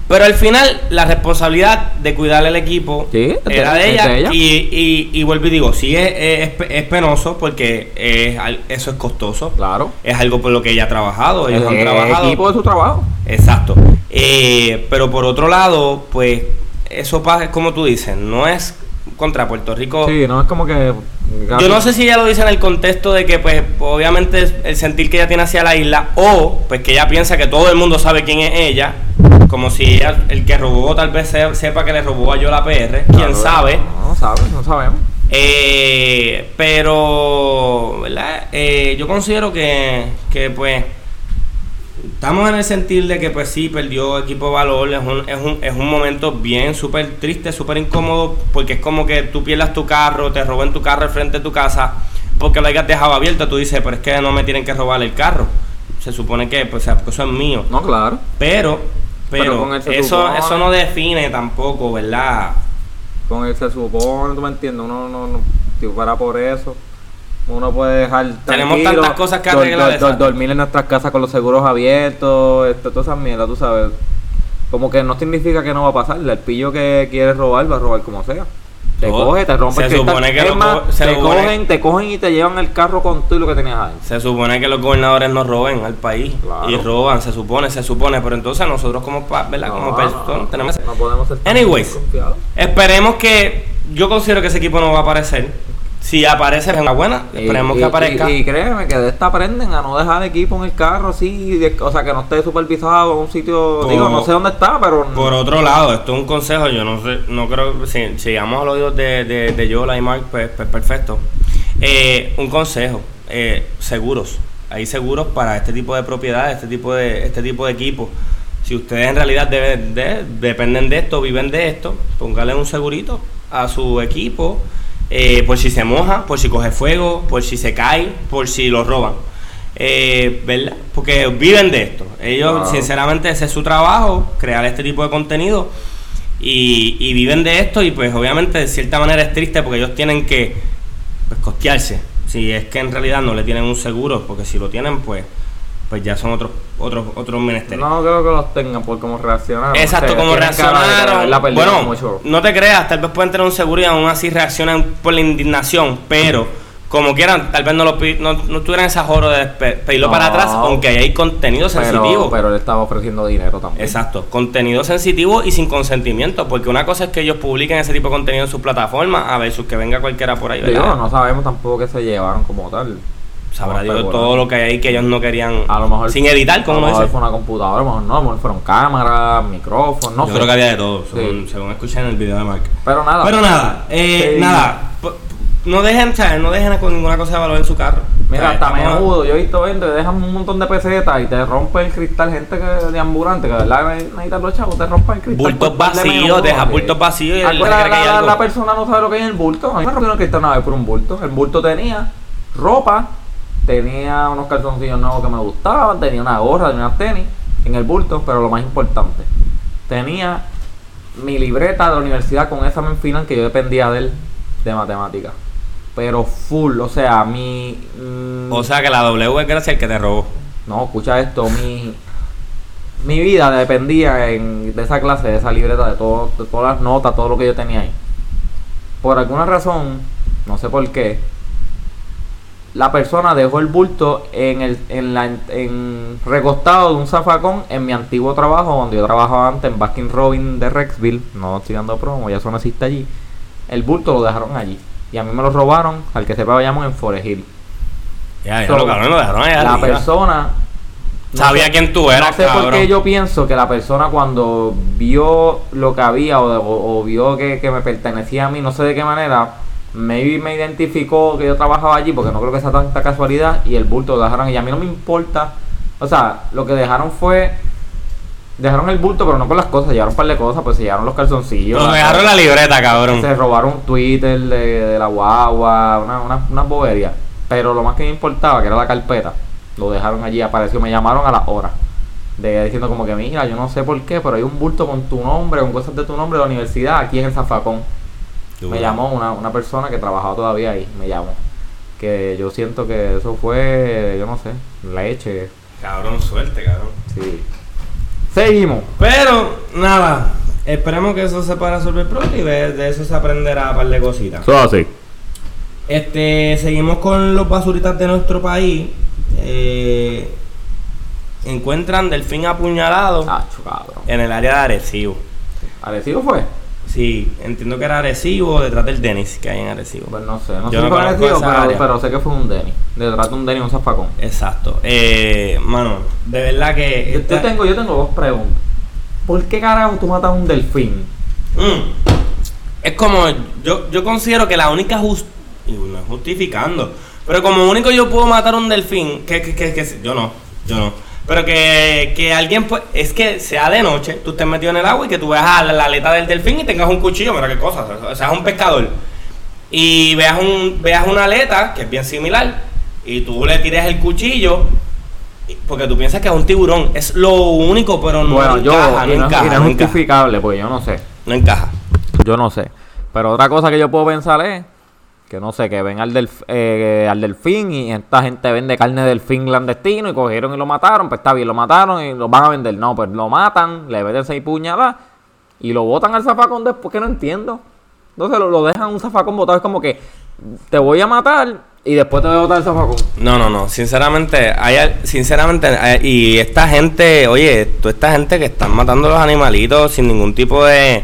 Pero al final, la responsabilidad de cuidar el equipo Sí, era de ella. de ella. Y, y, y vuelvo y digo, sí es, es, es penoso porque es eso es costoso. Claro. Es algo por lo que ella ha trabajado. Ellos han el trabajado. equipo de su trabajo. Exacto. Eh, pero por otro lado, pues eso pasa, es como tú dices, no es contra Puerto Rico. Sí, no es como que. Yo no sé si ella lo dice en el contexto de que, pues, obviamente es el sentir que ella tiene hacia la isla, o pues que ella piensa que todo el mundo sabe quién es ella, como si ella, el que robó tal vez se- sepa que le robó a yo la PR, quién Claro, sabe. No, no sabe, no sabemos. Eh, pero, ¿verdad? Eh, yo considero que, que, pues, estamos en el sentir de que, pues, sí, perdió equipo de valor. Es un, es un, es un momento bien, súper triste, súper incómodo, porque es como que tú pierdas tu carro, te roben tu carro al frente de tu casa, porque lo hayas dejado abierto. Tú dices, pero es que no me tienen que robar el carro. Se supone que, pues, eso es mío. No, claro. Pero, Pero eso, eso no define tampoco, ¿verdad? Con él se supone, tú me entiendes, uno no, no si fuera por eso, uno puede dejar Tenemos tantas cosas que arreglar, dor- dor- exacto. dormir en nuestras casas con los seguros abiertos, esto, todas esas mierdas, tú sabes. Como que no significa que no va a pasar, el pillo que quiere robar va a robar como sea. Te Todo. coge, te rompe Se el supone que lo más, se te supone- cogen, te cogen y te llevan el carro con todo y lo que tenías ahí. Se supone que los gobernadores no roben al país Claro. y roban, se supone, se supone, pero entonces nosotros como, ¿verdad? como No, personas no, tenemos no podemos ser Anyways. Esperemos que yo considero que ese equipo no va a aparecer. Si aparece es una buena, esperemos Y- que aparezca. Y, y créeme que de esta aprenden a no dejar equipo en el carro así, o sea, que no esté supervisado en un sitio, Por- digo, no sé dónde está, pero... Por otro lado, esto es un consejo, yo no sé, no creo, si, si llegamos a los oídos de, de, de Yola y Mark, pues, pues perfecto. Eh, un consejo, eh, seguros. Hay seguros para este tipo de propiedades, este tipo de, este tipo de equipos. Si ustedes en realidad deben de- dependen de esto, viven de esto, póngale un segurito a su equipo, eh, por si se moja, por si coge fuego, por si se cae, por si lo roban. Eh, ¿Verdad? Porque viven de esto. Ellos, sinceramente, ese es su trabajo, crear este tipo de contenido. Y, y viven de esto y pues obviamente de cierta manera es triste porque ellos tienen que pues, costearse. Si es que en realidad no le tienen un seguro, porque si lo tienen, pues pues ya son otros otros otros menesteres. No creo que los tengan por cómo reaccionaron. Exacto, O sea, como reaccionaron. Bueno, mucho. no te creas, tal vez pueden tener un seguro y aún así reaccionan por la indignación, pero como quieran, tal vez no lo no, no tuvieran esa joro de pedirlo No. para atrás, aunque ahí hay contenido sensitivo. pero, él estaba ofreciendo dinero también. Exacto, contenido sensitivo y sin consentimiento, porque una cosa es que ellos publiquen ese tipo de contenido en sus plataformas, a versus que venga cualquiera por ahí, Digo, ¿verdad? no sabemos tampoco que se llevaron como tal. Sabrá Dios todo bueno. lo que hay ahí que ellos no querían, A lo mejor. sin editar, como a lo mejor fue una computadora, a lo mejor no, a lo mejor fueron cámaras, micrófonos, no Yo sé. creo que había de todo, Sí. según, según escuché en el video de Mark. Pero nada. Pero nada, eh, Sí. nada, no dejen, ¿sabes? No dejen con ninguna cosa de valor en su carro. Mira, hasta menudo, yo he visto gente, dejan un montón de pesetas y te rompe el cristal, gente que de ambulante, que de verdad necesitan los chavos, te rompen el cristal. Bultos vacíos, deja bultos vacíos la, la- la persona no sabe lo que hay en el bulto. A mí me rompieron el cristal una vez por un bulto. El bulto tenía ropa, tenía unos calzoncillos nuevos que me gustaban, tenía una gorra, tenía unas tenis en el bulto, pero lo más importante, tenía mi libreta de la universidad con examen final que yo dependía de él de matemáticas. Pero full, o sea, mi... mm, O sea que la W es gracias al que te robó. no, escucha esto, mi, mi vida dependía en- de esa clase, de esa libreta, de, todo, de todas las notas, todo lo que yo tenía ahí. Por alguna razón, no sé por qué, la persona dejó el bulto en el en la en recostado de un zafacón en mi antiguo trabajo donde yo trabajaba antes en Baskin Robin de Rexville. No estoy dando promo ya eso no existe allí. El bulto lo dejaron allí. Y a mí me lo robaron al que sepa llamo en Forest Hill. Ya, ya, So, lo cabrón, lo dejaron allá la arriba. persona no Sabía sé- quién tú eras, no sé por qué yo pienso que la persona cuando vio lo que había o, o- o vio que, que me pertenecía a mí, no sé de qué manera, maybe me identificó que yo trabajaba allí, porque no creo que sea tanta casualidad, y el bulto lo dejaron. Y a mí no me importa. O sea, lo que dejaron fue. Dejaron el bulto, pero no con las cosas, llevaron un par de cosas, pues se llevaron los calzoncillos. Lo la- dejaron la libreta, cabrón. se robaron Twitter de, de la guagua, una, una, una bobería. Pero lo más que me importaba, que era la carpeta, lo dejaron allí, apareció, me llamaron a las horas. De diciendo como que mira, yo no sé por qué, pero hay un bulto con tu nombre, con cosas de tu nombre de la universidad aquí en el zafacón. Me llamó una, una persona que trabajaba todavía ahí, me llamó. Que yo siento que eso fue, yo no sé, leche. Cabrón, suerte, cabrón. Sí. Seguimos. Pero, nada. Esperemos que eso se pueda resolver pronto y de, de eso se aprenderá un par de cositas. Todo así. Este, seguimos con los basuritas de nuestro país. Eh, encuentran delfín apuñalado cabrón. en el área de Arecibo. ¿Arecibo fue? Sí, entiendo que era Arecibo, detrás del Denis que hay en Arecibo. Pues no sé, no Yo sé no si fue Arecibo, pero, área. pero sé que fue un Denny. Detrás de un Denny, un zafacón. Exacto. Eh, mano, de verdad que. Yo, esta- yo tengo, yo tengo dos preguntas. ¿Por qué carajo tú matas a un delfín? Mm. Es como, yo, yo considero que la única just y no justificando, pero como único yo puedo matar a un delfín, que, que, que, que- yo no, yo no. Pero que, que alguien, pues, es que sea de noche, tú estés metido en el agua y que tú veas a la, la aleta del delfín y tengas un cuchillo, mira qué cosa, o sea, seas un pescador. Y veas, un, veas una aleta, que es bien similar, y tú le tires el cuchillo, porque tú piensas que es un tiburón. Es lo único, pero no bueno, yo, encaja, no y no, encaja, no es no encaja. justificable, porque yo no sé. No encaja. Yo no sé. Pero otra cosa que yo puedo pensar es que no sé, que ven al, delf- eh, al delfín y esta gente vende carne de delfín clandestino y cogieron y lo mataron, pues está bien, lo mataron y lo van a vender. No, pues lo matan, le meten seis puñaladas y lo botan al zafacón después que no entiendo. Entonces lo, lo dejan un zafacón botado, es como que te voy a matar y después te voy a botar el zafacón. No, no, no. Sinceramente, hay, sinceramente, hay- y esta gente, oye, toda esta gente que están matando los animalitos sin ningún tipo de,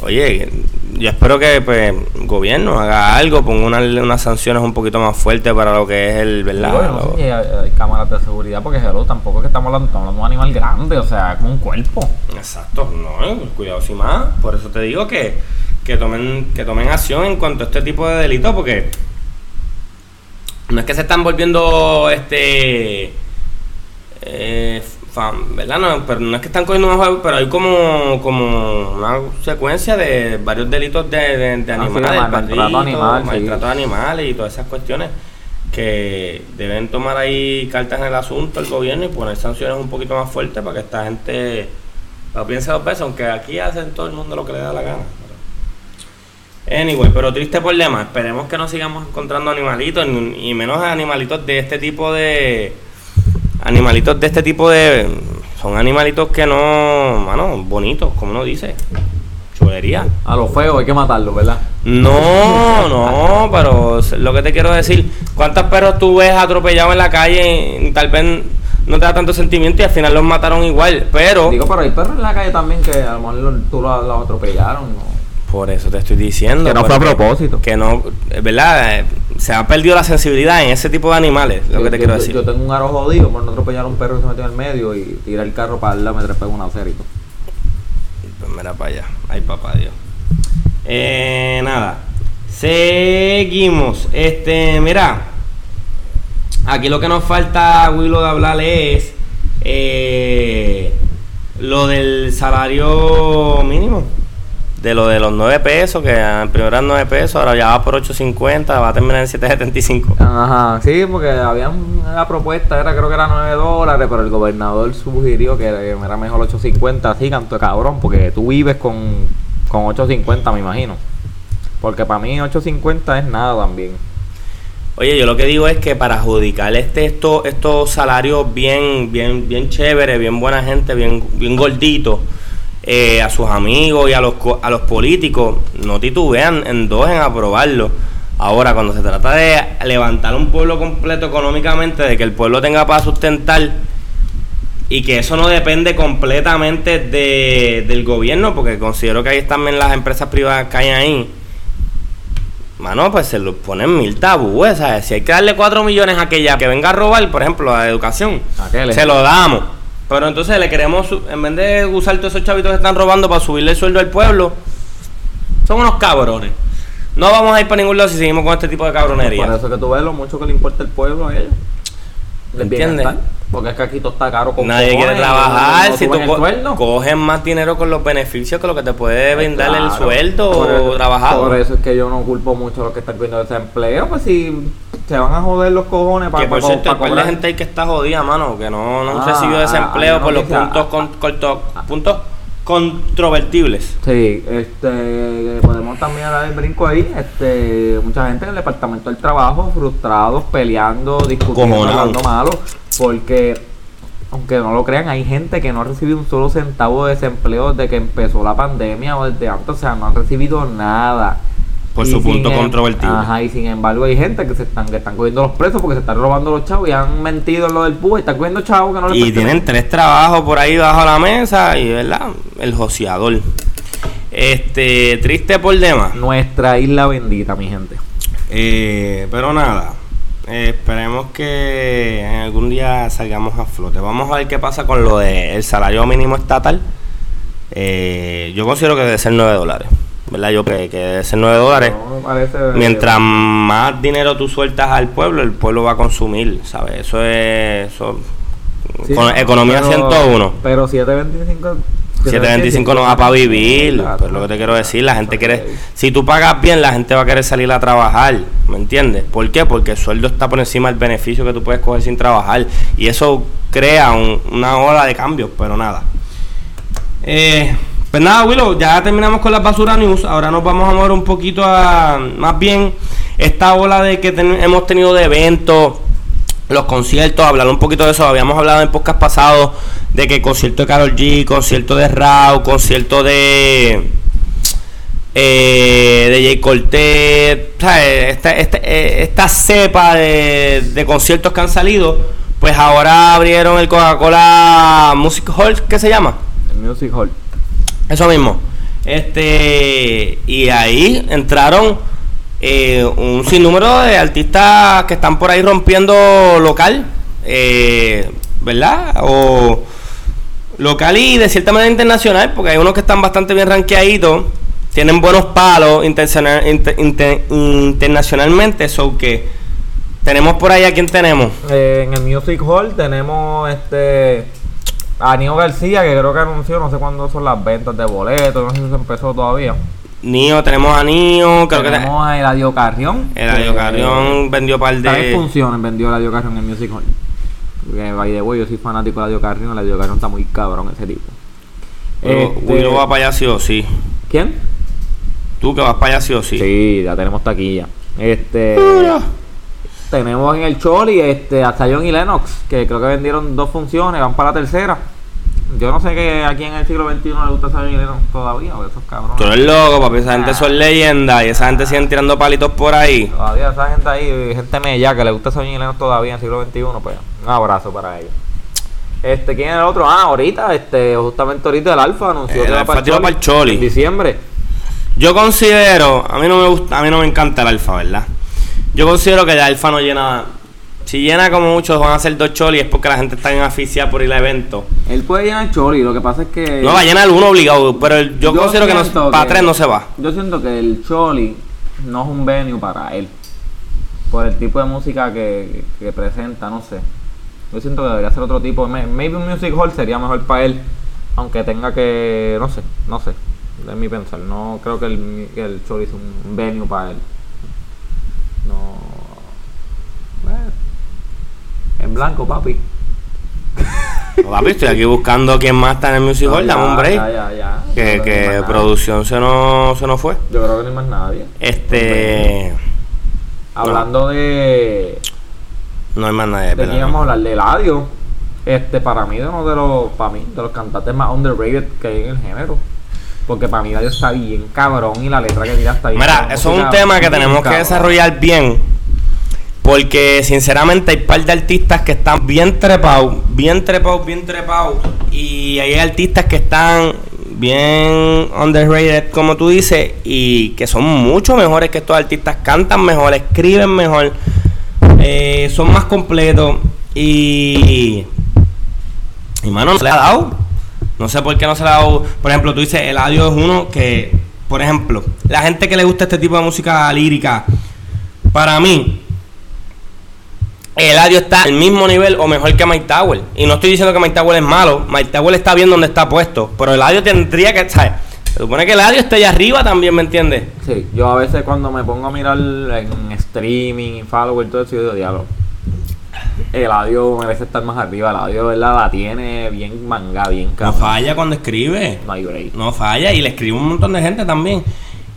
oye, yo espero que pues el gobierno haga algo, ponga una- unas sanciones un poquito más fuertes para lo que es el, ¿verdad? Bueno, Lo- sí, hay, hay cámaras de seguridad porque hello, tampoco es que estamos hablando, estamos hablando de un animal grande, o sea, como un cuerpo. Exacto, no, eh, cuidado sin más. Por eso te digo que, que tomen, que tomen acción en cuanto a este tipo de delitos, porque no es que se están volviendo este eh, fan, ¿verdad? No, pero no es que están cogiendo más juegos, pero hay como, como una secuencia de varios delitos de, de, de Ah, sí, animales, mal- maltrato animal, maltrato animales y todas esas cuestiones que deben tomar ahí cartas en el asunto el gobierno y poner sanciones un poquito más fuertes para que esta gente lo piense dos veces, aunque aquí hacen todo el mundo lo que le da la gana. Anyway, pero triste problema. Esperemos que no sigamos encontrando animalitos ni- y menos animalitos de este tipo de animalitos de este tipo de son animalitos que no, mano, bonitos, como uno dice. Chulería. A los feos hay que matarlos, ¿verdad? No, no, pero lo que te quiero decir, ¿cuántos perros tú ves atropellados en la calle y tal vez no te da tanto sentimiento y al final los mataron igual? Pero Digo, pero hay perros en la calle también que a lo mejor lo- tú los lo atropellaron. ¿no? por eso te estoy diciendo Que no fue a propósito. Que no, es verdad, eh, se ha perdido la sensibilidad en ese tipo de animales, lo Yo- que te yo- quiero decir. Yo tengo un aro jodido por no atropellar a un perro que se metió en el medio y tirar el carro para lado, me trepé y todo. Pues mira para allá. Ay, papá Dios. Eh, nada. Seguimos. Este, mira. Aquí lo que nos falta, Willow, de hablar es eh, lo del salario mínimo. De lo de los 9 pesos, que primero eran 9 pesos, ahora ya va por 8.50, va a terminar en 7.75. Ajá, sí, porque había una propuesta, era creo que era 9 dólares, pero el gobernador sugirió que era, mejor 8.50, así, canto de cabrón, porque tú vives con, con 8.50, me imagino. Porque para mí 8.50 es nada también. Oye, yo lo que digo es que para adjudicar este, esto, estos salarios bien, bien, bien chévere, bien buena gente, bien, bien gordito, a sus amigos y a los, a los políticos, no titubean en dos en aprobarlo. Ahora, cuando se trata de levantar un pueblo completo económicamente, de que el pueblo tenga para sustentar y que eso no depende completamente de, del gobierno, porque considero que ahí también las empresas privadas caen ahí. Mano, pues se lo ponen mil tabúes, ¿sabes? Si hay que darle 4 millones a aquella que venga a robar, por ejemplo, a la educación, Aquel se lo damos. Pero entonces le queremos, en vez de usar todos esos chavitos que están robando para subirle el sueldo al pueblo, son unos cabrones. No vamos a ir para ningún lado si seguimos con este tipo de cabronería. Por eso que tú ves lo mucho que le importa el pueblo a ellos. Les ¿Entiendes? Porque es que aquí todo está caro con Nadie quiere trabajar. no Si tú co- coges más dinero con los beneficios que lo que te puede brindar el sueldo Por o trabajado. Por eso es que yo no culpo mucho a los que están viendo desempleo. Pues si se van a joder los cojones para que por cierto, de cobrar. gente ahí que está jodida, mano, que no, no Ah, recibió desempleo hay por los noticia. puntos, con, corto- puntos controvertibles. Sí, este, podemos también dar el brinco ahí. Este, mucha gente en el departamento del trabajo frustrados, peleando, discutiendo, hablando malo, porque aunque no lo crean, hay gente que no ha recibido un solo centavo de desempleo desde que empezó la pandemia o desde antes, o sea, no han recibido nada. Por Y su punto em- controvertible. Ajá, y sin embargo hay gente que se están, que están cogiendo los presos porque se están robando los chavos y han mentido en lo del PUA y están cogiendo chavos que no les Y pertenecen. tienen tres trabajos por ahí bajo la mesa y, ¿verdad? El joseador. Este, triste por demás. Nuestra isla bendita, mi gente. Eh, pero nada, eh, esperemos que algún día salgamos a flote. Vamos a ver qué pasa con lo del salario mínimo estatal. Eh, yo considero que debe ser 9 dólares. ¿Verdad? Yo creo que debe ser 9 dólares. No me parece- Mientras más dinero tú sueltas al pueblo, el pueblo va a consumir, ¿sabes? Eso es... Eso, Sí, con- no, economía pero- 101. Pero 725. 725 no va para vivir, pero lo que te quiero decir, la gente quiere, si tú pagas bien, la gente va a querer salir a trabajar, ¿me entiendes? ¿Por qué? Porque el sueldo está por encima del beneficio que tú puedes coger sin trabajar y eso crea un- una ola de cambios, pero nada. Eh, pues nada, Willow, ya terminamos con las basura news, ahora nos vamos a mover un poquito a, más bien, esta ola de que ten- hemos tenido de eventos, los conciertos, hablar un poquito de eso. Habíamos hablado en podcast pasados de que concierto de Carol G, concierto de Rao, concierto de eh, de Jay Cortez. Esta, esta, eh, esta cepa de, de conciertos que han salido, pues ahora abrieron el Coca-Cola Music Hall, ¿qué se llama? El Music Hall. Eso mismo. Este, y ahí entraron eh, un sinnúmero de artistas que están por ahí rompiendo local, eh, ¿verdad? O local y de cierta manera internacional, porque hay unos que están bastante bien rankeaditos, tienen buenos palos internacional- inter- inter- internacionalmente, eso que tenemos por ahí a quién tenemos. Eh, en el Music Hall tenemos este a Nio García, que creo que anunció, no sé cuándo son las ventas de boletos, no sé si se empezó todavía. Nio, tenemos a Nio, creo que tenemos a Eladio Carrión. Eladio Carrión vendió par de... funciones, vendió Eladio Carrión en Music Hall. Porque, by the way, yo soy fanático de Eladio Carrión, Eladio Carrión está muy cabrón ese tipo. Este, Willow va para allá sí o sí. ¿Quién? Tú que vas para allá sí o sí. Sí, ya tenemos taquilla. Este. Mira. Tenemos en el Choli este, a Zion y Lennox, que creo que vendieron dos funciones, van para la tercera. Yo no sé que aquí en el siglo XXI le gusta Zion y Lennox todavía, o esos cabrones. Tú eres loco, papi. Esa gente son leyendas y esa gente siguen tirando palitos por ahí. Todavía esa gente ahí, gente mella que le gusta Zion y Lennox todavía en el siglo XXI, pues un abrazo para ellos. Este, ¿quién es el otro? Ah, ahorita, este, justamente ahorita el Alfa anunció El que Alfa para tiró para el Choli. En diciembre. Yo considero, a mí no me gusta, a mí no me encanta el alfa, ¿verdad? Yo considero que el alfa no llena. Si llena como muchos van a ser dos cholis es porque la gente está en afición por ir a eventos. Él puede llenar Choli, lo que pasa es que. No va a llenar uno obligado, pero el- yo, considero que no, para que- tres no se va. Yo siento que el Choli no es un venue para él. Por el tipo de música que, que presenta, no sé. Yo siento que debería ser otro tipo. May- Maybe un music hall sería mejor para él. Aunque tenga que. No sé, no sé. Es mi pensar. No creo que el, que el Choli es un venue para él. No. Eh, En blanco, papi. No, papi, estoy aquí buscando quién más está en el Music Hall, dame un break. Ya, ya, ya. Que, no producción se nos, se nos fue. Yo creo que no hay más nadie. Este. Hablando de. No hay más nadie. vamos a hablar de Eladio. Este, para mí, de uno de los, para mí, de los cantantes más underrated que hay en el género. Porque para mí Eladio está bien cabrón y la letra que tira está bien. Mira, cabrón. eso es un tema que tenemos que desarrollar bien. Porque sinceramente hay par de artistas que están bien trepados, bien trepados, bien trepados. Y hay artistas que están bien underrated, como tú dices, y que son mucho mejores que estos artistas. Cantan mejor, escriben mejor, eh, son más completos. Y. Y mano, no se le ha dado. No sé por qué no se le ha dado. Por ejemplo, tú dices, Eladio es uno que, por ejemplo, la gente que le gusta este tipo de música lírica, para mí, Eladio está al mismo nivel o mejor que Mike Tower. Y no estoy diciendo que Mike Tower es malo. Mike Tower está bien donde está puesto. Pero Eladio tendría que, ¿sabes? Se supone que Eladio esté allá arriba también, ¿me entiendes? Sí, yo a veces cuando me pongo a mirar en streaming, follower todo eso, yo digo, diablo. El audio merece estar más arriba. El audio, ¿verdad? La tiene bien manga, bien No cabrón. falla cuando escribe. No hay break. No falla y le escribe un montón de gente también.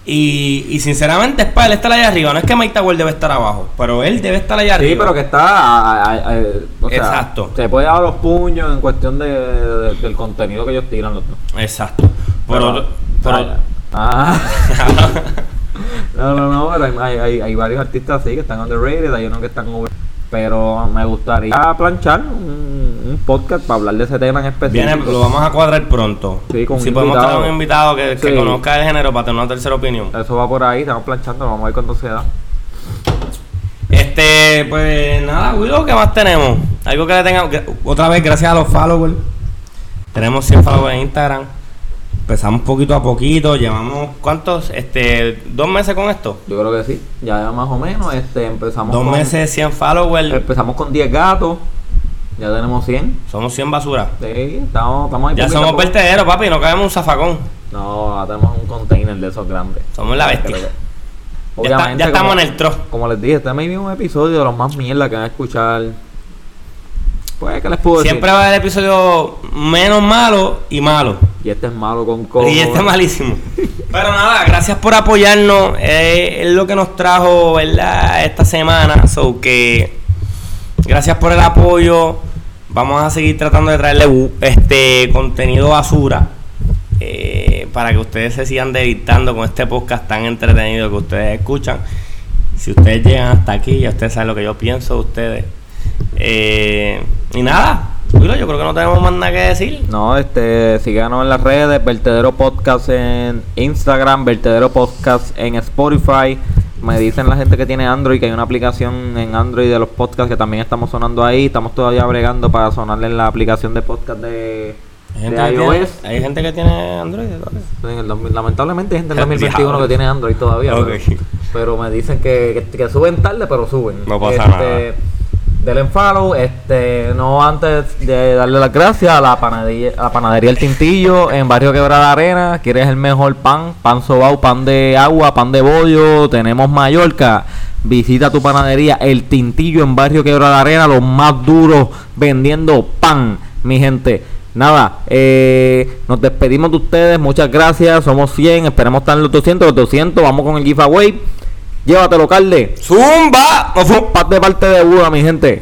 Y, y sinceramente es para él estar allá arriba. No es que Mike Tower debe estar abajo, pero él debe estar allá Sí, arriba. pero que está. a- a- a- o sea, Exacto. Se puede dar los puños en cuestión de, de- del contenido que ellos tiran los. Exacto. Pero, pero- Ah. no, no, no, pero hay- hay varios artistas así que están underrated, hay unos que están over. Pero me gustaría planchar un, un podcast para hablar de ese tema en específico. viene, lo vamos a cuadrar pronto. Sí, con un si podemos invitado. tener un invitado que, conozca el género para tener una tercera opinión. Eso va por ahí, estamos planchando, vamos a ver cuándo se da. Este, pues nada, Willow, ¿qué más tenemos? Algo que le tenga. Otra vez, gracias a los followers. Tenemos 100 followers en Instagram. Empezamos poquito a poquito. Llevamos, ¿cuántos? Este, ¿dos meses con esto? Yo creo que sí, ya más o menos este, empezamos Dos con, meses, 100 followers. Empezamos con 10 gatos, ya tenemos 100. Somos 100 basuras. Sí, estamos, estamos ahí Ya somos vertederos, papi, no caemos un zafacón. No, ahora tenemos un container de esos grandes. Somos la bestia. Ya, está- Obviamente, ya estamos como- en el tro. Como les dije, este es maybe un episodio de los más mierda que van a escuchar. Pues, ¿qué les puedo decir? Siempre va a haber episodio menos malo y malo. Y este es malo con cojo. Y este es malísimo. Pero nada, gracias por apoyarnos. eh, es lo que nos trajo, ¿verdad? Esta semana. So que gracias por el apoyo. Vamos a seguir tratando de traerle bu- este contenido basura. eh, para que ustedes se sigan deleitando con este podcast tan entretenido que ustedes escuchan. Si ustedes llegan hasta aquí, ya ustedes saben lo que yo pienso de ustedes. Eh, y nada, Willow, yo creo que no tenemos más nada que decir. No, este, síganos en las redes, Vertedero Podcast en Instagram, Vertedero Podcast en Spotify. Me dicen la gente que tiene Android que hay una aplicación en Android de los podcasts que también estamos sonando ahí. Estamos todavía bregando para sonarle en la aplicación de podcast de, Hay de gente, que iOS. tiene, hay gente que tiene Android. En el 2000 lamentablemente hay gente en el El 2021 diablo. que tiene Android todavía. Pero, pero me dicen que, que, que suben tarde, pero suben. No pasa Este, nada. Denle follow, este, no antes de darle las gracias a la panadería, la panadería El Tintillo en Barrio Quebrada Arena. ¿Quieres el mejor pan? Pan sobao, pan de agua, pan de bollo. Tenemos Mallorca. Visita tu panadería El Tintillo en Barrio Quebrada Arena, los más duros vendiendo pan, mi gente. Nada, eh, nos despedimos de ustedes, muchas gracias, somos 100, esperemos estar en los 200, los 200, vamos con el giveaway. Llévatelo, Calde. ¡Zumba! Paz de parte de Buda, mi gente.